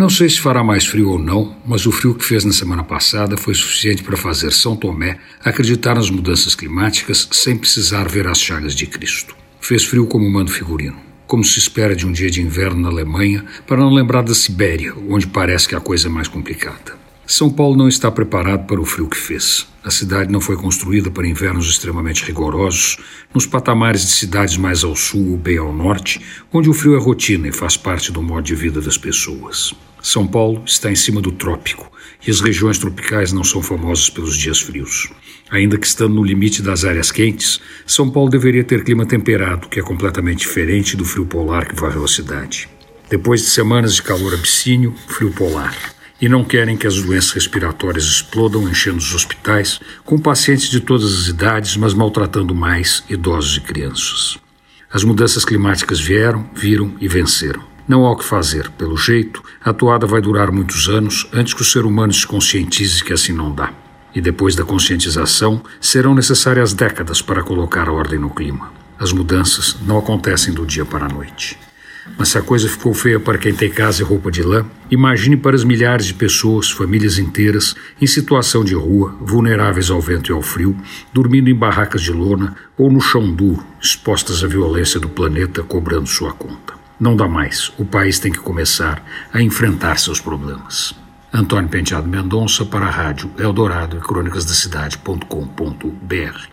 Não sei se fará mais frio ou não, mas o frio que fez na semana passada foi suficiente para fazer São Tomé acreditar nas mudanças climáticas sem precisar ver as chagas de Cristo. Fez frio como mando figurino, como se espera de um dia de inverno na Alemanha, para não lembrar da Sibéria, onde parece que a coisa é mais complicada. São Paulo não está preparado para o frio que fez. A cidade não foi construída para invernos extremamente rigorosos, nos patamares de cidades mais ao sul ou bem ao norte, onde o frio é rotina e faz parte do modo de vida das pessoas. São Paulo está em cima do trópico e as regiões tropicais não são famosas pelos dias frios. Ainda que estando no limite das áreas quentes, São Paulo deveria ter clima temperado, que é completamente diferente do frio polar que varreu a cidade. Depois de semanas de calor abissínio, frio polar e não querem que as doenças respiratórias explodam enchendo os hospitais com pacientes de todas as idades, mas maltratando mais idosos e crianças. As mudanças climáticas vieram, viram e venceram. Não há o que fazer. Pelo jeito, a toada vai durar muitos anos antes que o ser humano se conscientize que assim não dá. E depois da conscientização, serão necessárias décadas para colocar ordem no clima. As mudanças não acontecem do dia para a noite. Mas se a coisa ficou feia para quem tem casa e roupa de lã, imagine para as milhares de pessoas, famílias inteiras, em situação de rua, vulneráveis ao vento e ao frio, dormindo em barracas de lona ou no chão duro, expostas à violência do planeta cobrando sua conta. Não dá mais. O país tem que começar a enfrentar seus problemas. Antônio Penteado Mendonça para a Rádio Eldorado e Crônicas da Cidade.com.br